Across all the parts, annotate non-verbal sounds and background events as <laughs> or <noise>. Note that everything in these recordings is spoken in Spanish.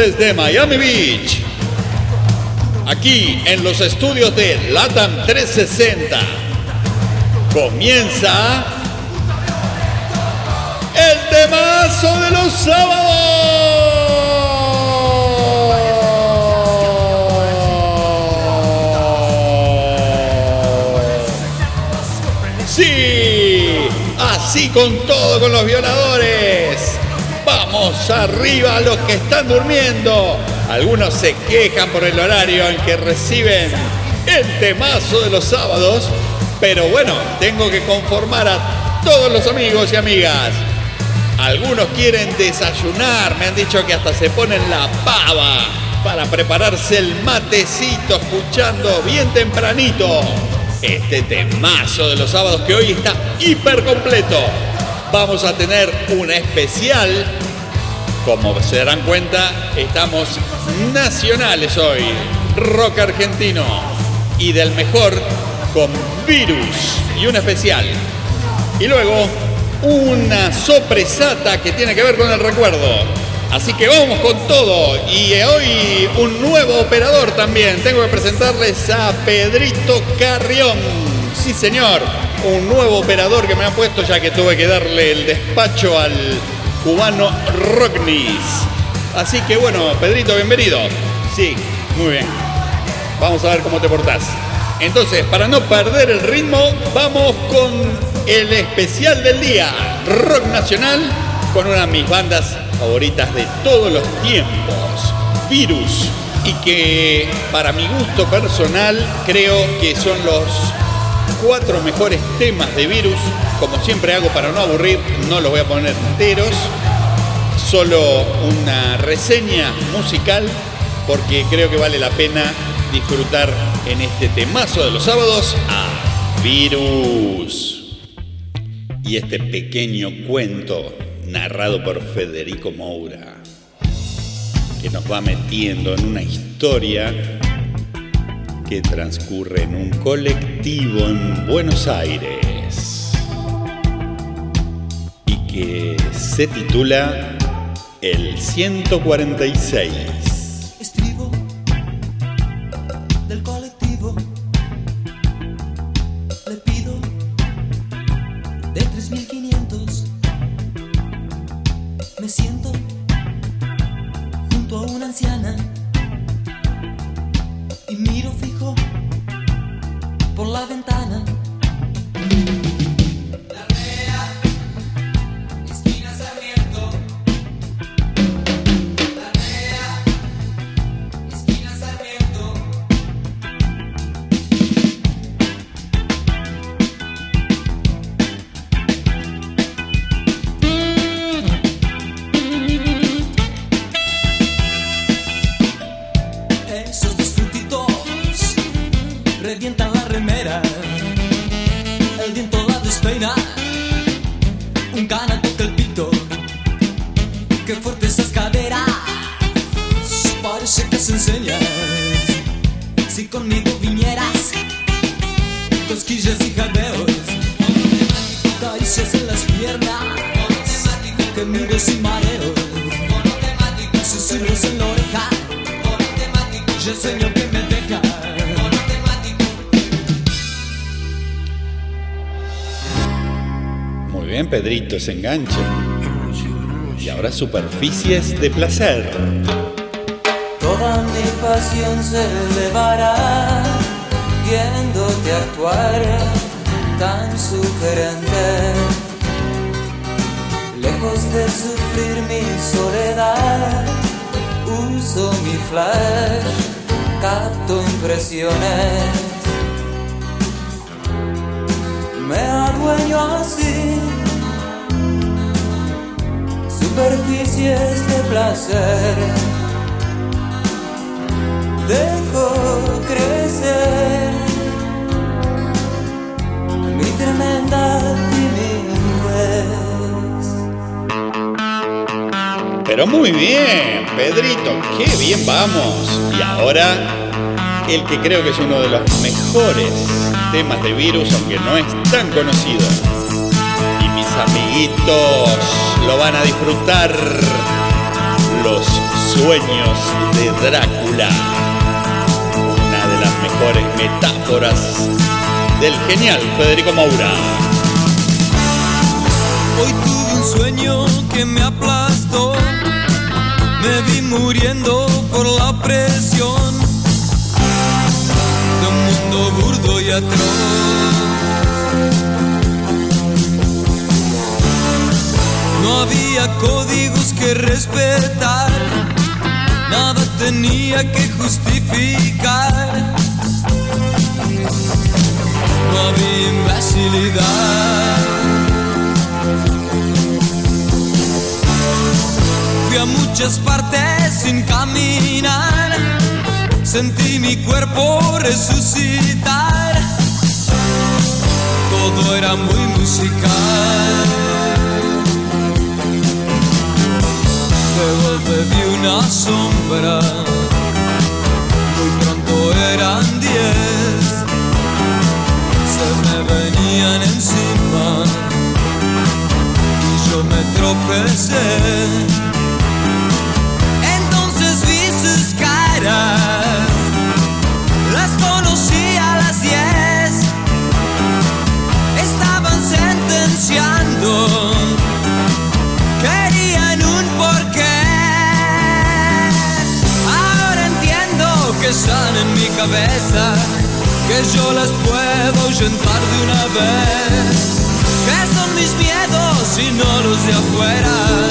desde Miami Beach. Aquí en los estudios de LATAM 360 comienza el temazo de los sábados. Sí, así con todo, con los violadores. Arriba los que están durmiendo. Algunos se quejan por el horario en que reciben el temazo de los sábados. Pero bueno, tengo que conformar a todos los amigos y amigas. Algunos quieren desayunar, me han dicho que hasta se ponen la pava para prepararse el matecito escuchando bien tempranito este temazo de los sábados que hoy está hiper completo. Vamos a tener una especial. Como se darán cuenta, estamos nacionales hoy. Rock argentino. Y del mejor con Virus. Y una especial. Y luego una sorpresata que tiene que ver con el recuerdo. Así que vamos con todo. Y hoy un nuevo operador también. Tengo que presentarles a Pedrito Carrión. Sí, señor. Un nuevo operador que me ha puesto ya que tuve que darle el despacho al cubano Rocknis. Así que bueno, Pedrito, bienvenido. Sí, muy bien. Vamos a ver cómo te portás. Entonces, para no perder el ritmo, vamos con el especial del día, Rock Nacional, con una de mis bandas favoritas de todos los tiempos, Virus, y que para mi gusto personal creo que son los cuatro mejores temas de Virus, como siempre hago para no aburrir, no los voy a poner enteros, solo una reseña musical, porque creo que vale la pena disfrutar en este temazo de los sábados a Virus. Y este pequeño cuento narrado por Federico Moura, que nos va metiendo en una historia que transcurre en un colectivo en Buenos Aires y que se titula El 146. Bien, Pedrito, ese enganche. Y ahora superficies de placer. Toda mi pasión se elevará viéndote actuar tan sugerente. Lejos de sufrir mi soledad, uso mi flash, capto impresiones. Me adueño así superficies de placer. Dejo crecer mi tremenda timidez. Pero muy bien, Pedrito, qué bien vamos. Y ahora, el que creo que es uno de los mejores temas de virus, aunque no es tan conocido. Y mis amiguitos lo van a disfrutar. Los Sueños de Drácula. Una de las mejores metáforas del genial Federico Moura. Hoy tuve un sueño que me aplastó. Me vi muriendo por la presión No había códigos que respetar, nada tenía que justificar. No había imbecilidad. Fui a muchas partes sin caminar, sentí mi cuerpo resucitar. Todo era muy musical. Luego vi una sombra, muy pronto eran diez, se me venían encima y yo me tropecé. Afuera,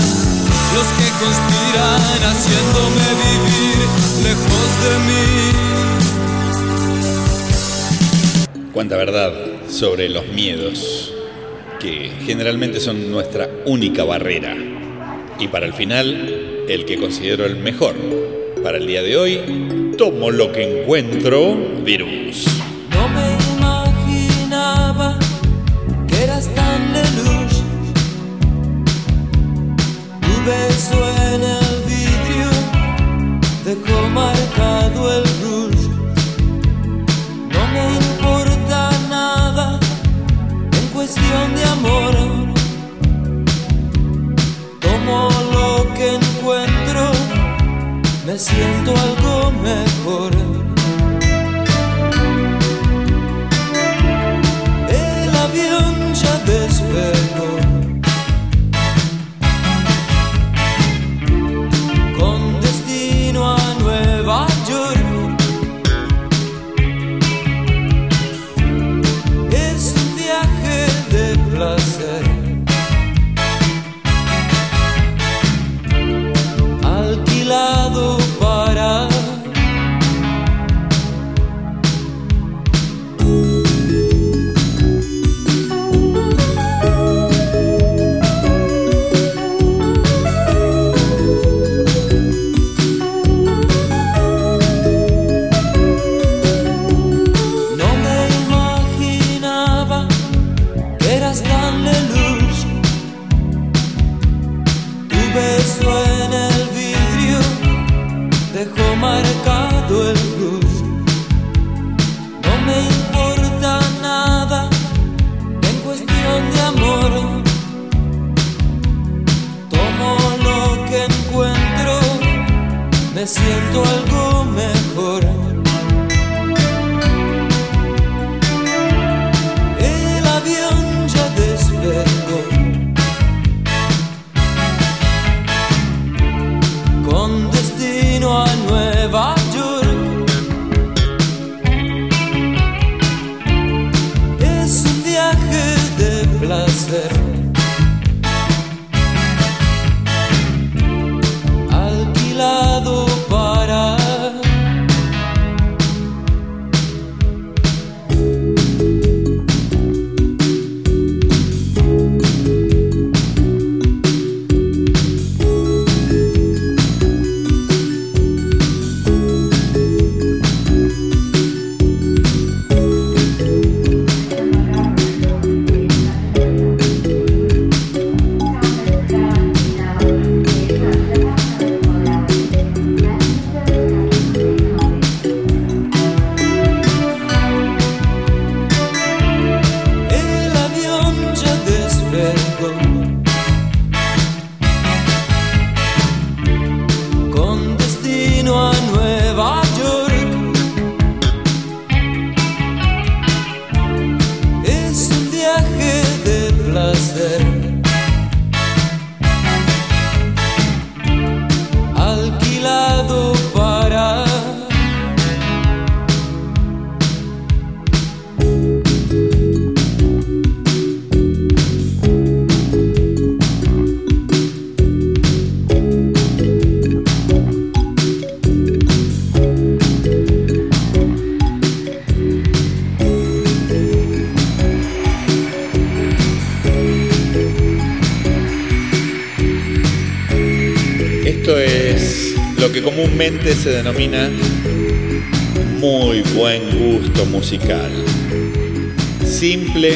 los que conspiran haciéndome vivir lejos de mí. Cuánta verdad sobre los miedos, que generalmente son nuestra única barrera. Y para el final, el que considero el mejor. Para el día de hoy, tomo lo que encuentro, virus. Me siento algo mejor. Me siento algo comúnmente se denomina muy buen gusto musical. Simple,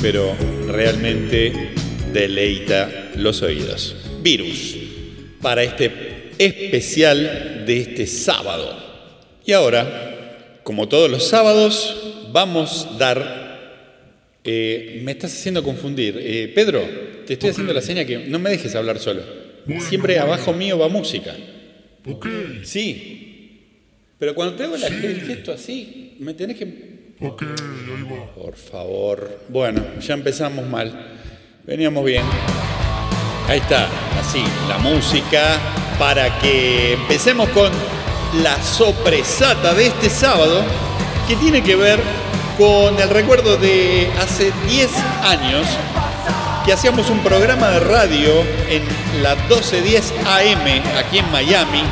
pero realmente deleita los oídos. Virus, para este especial de este sábado. Y ahora, como todos los sábados, vamos a dar... eh, me estás haciendo confundir. Eh, Pedro, te estoy haciendo la seña que no me dejes hablar solo. Siempre abajo mío va música. Ok, Sí. Pero cuando te hago la- el gesto así, me tenés que... ok, ahí va. Por favor. Bueno, ya empezamos mal. Veníamos bien. Ahí está, así, la música para que empecemos con la sopresata de este sábado que tiene que ver con el recuerdo de hace 10 años que hacíamos un programa de radio en la 1210 AM aquí en Miami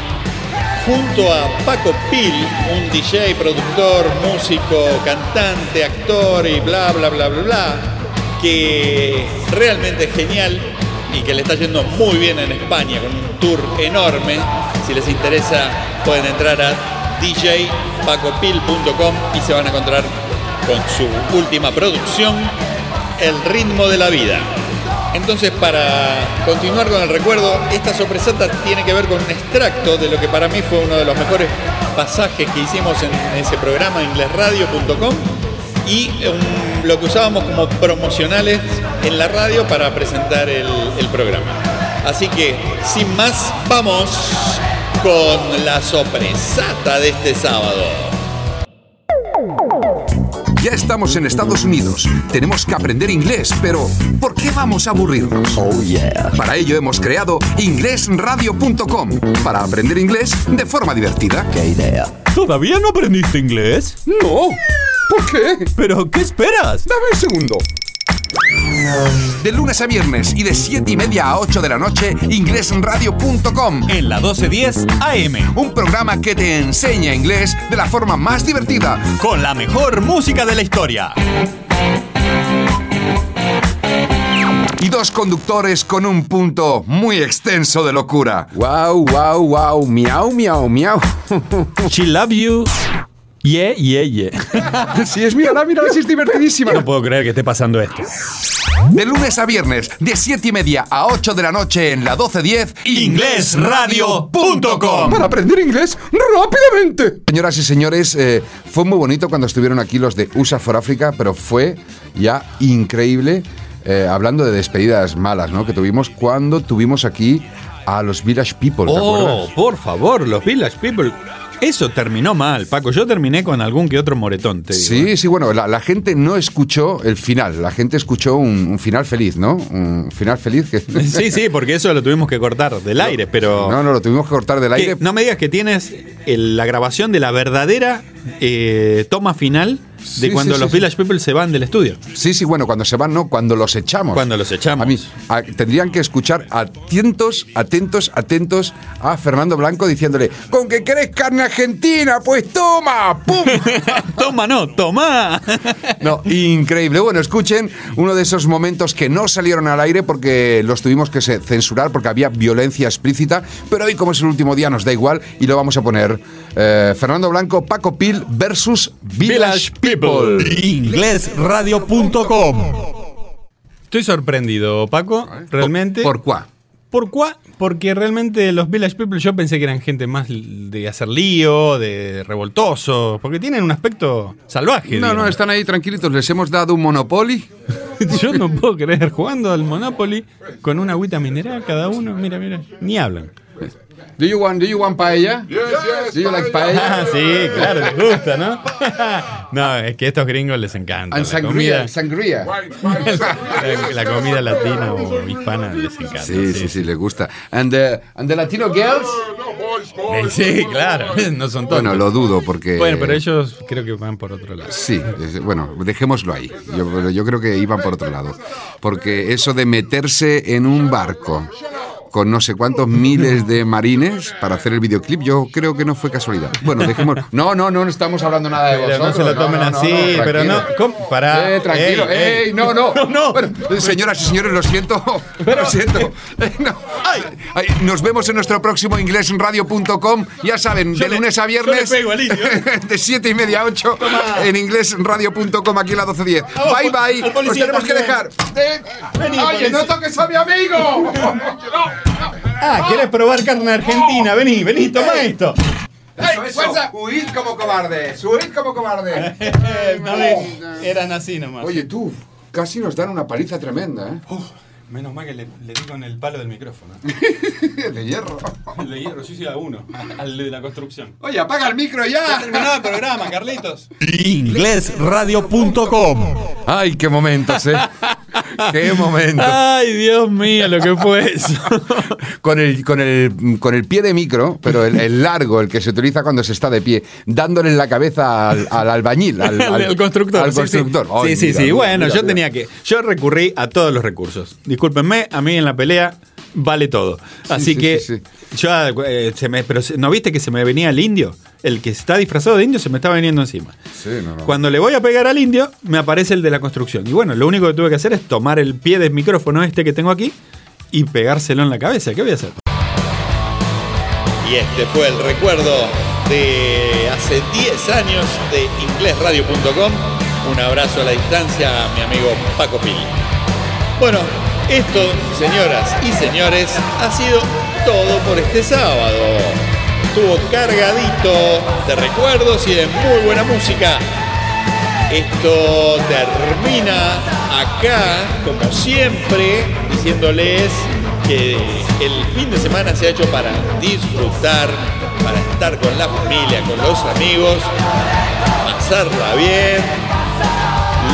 junto a Paco Pil, un DJ, productor, músico, cantante, actor y bla, bla, bla, bla, bla, que realmente es genial y que le está yendo muy bien en España con un tour enorme. Si les interesa, pueden entrar a djpacopil.com y se van a encontrar con su última producción, El ritmo de la vida. Entonces, para continuar con el recuerdo, esta sorpresata tiene que ver con un extracto de lo que para mí fue uno de los mejores pasajes que hicimos en ese programa, inglesradio.com, y lo que usábamos como promocionales en la radio para presentar el, el programa. Así que, sin más, vamos con la sorpresata de este sábado. Ya estamos en Estados Unidos. Tenemos que aprender inglés, pero ¿por qué vamos a aburrirnos? Oh yeah. Para ello hemos creado inglesradio.com para aprender inglés de forma divertida. Qué idea. ¿Todavía no aprendiste inglés? No. ¿Por qué? ¿Pero qué esperas? Dame un segundo. De lunes a viernes y de 7 y media a 8 de la noche, inglesradio.com. En la 1210 AM. Un programa que te enseña inglés de la forma más divertida. Con la mejor música de la historia. Y dos conductores con un punto muy extenso de locura. Wow, wow, wow, miau, miau, miau. <laughs> She love you. Yeah, yeah, yeah. <laughs> Si es mía, mira, si es divertidísima. No puedo creer que esté pasando esto. De lunes a viernes, de 7 y media a 8 de la noche en la 1210, Inglesradio.com. Para aprender inglés rápidamente. Señoras y señores, eh, fue muy bonito cuando estuvieron aquí los de USA for Africa, pero fue ya increíble, eh, hablando de despedidas malas, ¿no? Que tuvimos cuando tuvimos aquí a los Village People, ¿te Oh, acuerdas? por favor, los Village People. Eso terminó mal, Paco. Yo terminé con algún que otro moretón, te digo. Sí, sí, bueno, la, la gente no escuchó el final, la gente escuchó un, un final feliz, ¿no? Un final feliz que... <laughs> Sí, sí, porque eso lo tuvimos que cortar del aire, pero... No, no, lo tuvimos que cortar del aire. no me digas que tienes el- la grabación de la verdadera eh, toma final de Sí, cuando sí, los sí, Village People se van del estudio. Sí, sí, bueno, cuando se van, no, cuando los echamos. Cuando los echamos. A mí, a- tendrían que escuchar atentos, atentos, atentos a Fernando Blanco diciéndole, con que querés carne argentina, pues toma, ¡pum! <laughs> toma, no, toma. No, increíble. Bueno, escuchen uno de esos momentos que no salieron al aire porque los tuvimos que censurar porque había violencia explícita, pero hoy como es el último día nos da igual y lo vamos a poner. Eh, Fernando Blanco, Paco Pil versus Village People. Inglesradio.com. Estoy sorprendido, Paco, realmente. ¿Por cuá? ¿Por cuá? Porque realmente los Village People yo pensé que eran gente más de hacer lío, de revoltoso, porque tienen un aspecto salvaje. No, no, están ahí tranquilitos. Les hemos dado un Monopoly. <laughs> Yo no puedo creer, jugando al Monopoly con una agüita mineral cada uno, mira, mira, ni hablan. Do you want, do you want paella? Do you like paella? Ah, sí, claro, les gusta, ¿no? <laughs> no, es que a estos gringos les encanta. And La sangría, comida, sangría. la, la comida latina o hispana les encanta. Sí, sí, sí, les gusta. And the, and the Latino girls? Sí, claro, <laughs> no son todos. Bueno, lo dudo porque... Bueno, pero ellos creo que van por otro lado. Sí, bueno, dejémoslo ahí. Yo, yo creo que iban por otro lado. Porque eso de meterse en un barco con no sé cuántos <laughs> miles de marines para hacer el videoclip. Yo creo que no fue casualidad. Bueno, dejemos. <laughs> No, no, no, no estamos hablando nada de Pero vosotros. no se lo tomen no, no, así, no, pero no. ¿Cómo? Pará. Eh, tranquilo, Ey, ey, ey. no, no, <laughs> No, no. Bueno, señoras y señores, lo siento, lo siento. Eh, no. Ay, Nos vemos en nuestro próximo inglesradio.com. Ya saben, de le- lunes a viernes, pego al ¿eh? de 7 y media a 8, en inglesradio.com, aquí en la 1210. Vamos, Bye, bye. Nos tenemos que dejar. Eh, Vení, Oye, no toques a mi amigo. Ah, ¿quieres probar carne argentina? Vení, vení, toma esto. Eso, eso. Huid como cobardes, huid como cobardes. <laughs> No eran así nomás. Oye, tú, casi nos dan una paliza tremenda, ¿eh? Menos mal que le, le di con el palo del micrófono. <laughs> De hierro. El de hierro, yo soy a uno, al de la construcción. Oye, apaga el micro ya. Terminó el programa, Carlitos. Inglesradio.com Ay, qué momentos, ¿eh? qué momentos. Ay, Dios mío, lo que fue eso. <laughs> Con el, con, el, con el pie de micro, pero el, el largo, el que se utiliza cuando se está de pie, dándole en la cabeza al, al albañil, al, <laughs> Al, al constructor. Al sí, constructor. Sí, Ay, sí, sí. mira, sí. mira, Bueno, mira, yo mira. tenía que. Yo recurrí a todos los recursos. Discúlpenme, a mí en la pelea vale todo. Así sí, que. sí, Yo, eh, se me, pero se- ¿no viste que se me venía el indio? El que está disfrazado de indio se me está viniendo encima. Sí, no, no. Cuando le voy a pegar al indio, me aparece el de la construcción. Y bueno, lo único que tuve que hacer es tomar el pie del micrófono este que tengo aquí y pegárselo en la cabeza. ¿Qué voy a hacer? Y este fue el recuerdo de hace 10 años de inglesradio.com. Un abrazo a la distancia a mi amigo Paco Pili. Bueno, esto, señoras y señores, ha sido todo por este sábado. Estuvo cargadito de recuerdos y de muy buena música. Esto termina acá, como siempre, diciéndoles que el fin de semana se ha hecho para disfrutar, para estar con la familia, con los amigos, pasarla bien.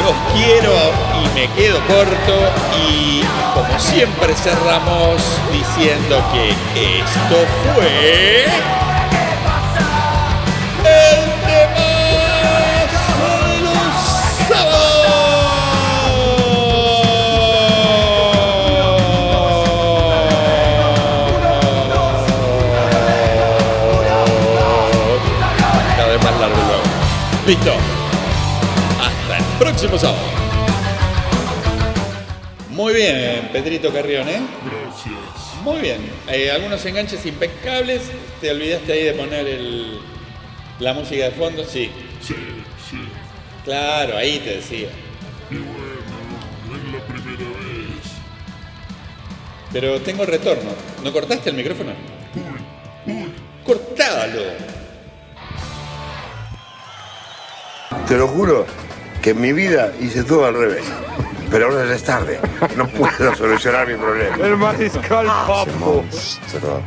Los quiero y me quedo corto y como siempre cerramos diciendo que esto fue el temazo de los sábados. Cada vez más largo. Listo. El próximo sábado. Muy bien, Pedrito Carrión, ¿eh? Gracias. Muy bien. Eh, algunos enganches impecables. ¿Te olvidaste ahí de poner el, la música de fondo? Sí. Sí, sí. Claro, ahí te decía. Y bueno, no es la primera vez. Pero tengo retorno. ¿No cortaste el micrófono? Uy, uy. Cortalo. Te lo juro que en mi vida hice todo al revés. Pero ahora ya es tarde. No puedo solucionar mi problema. El mariscal Papo. Monstruo.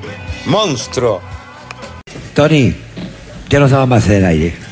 Monstruo. Tony, ya no estaba más en el aire.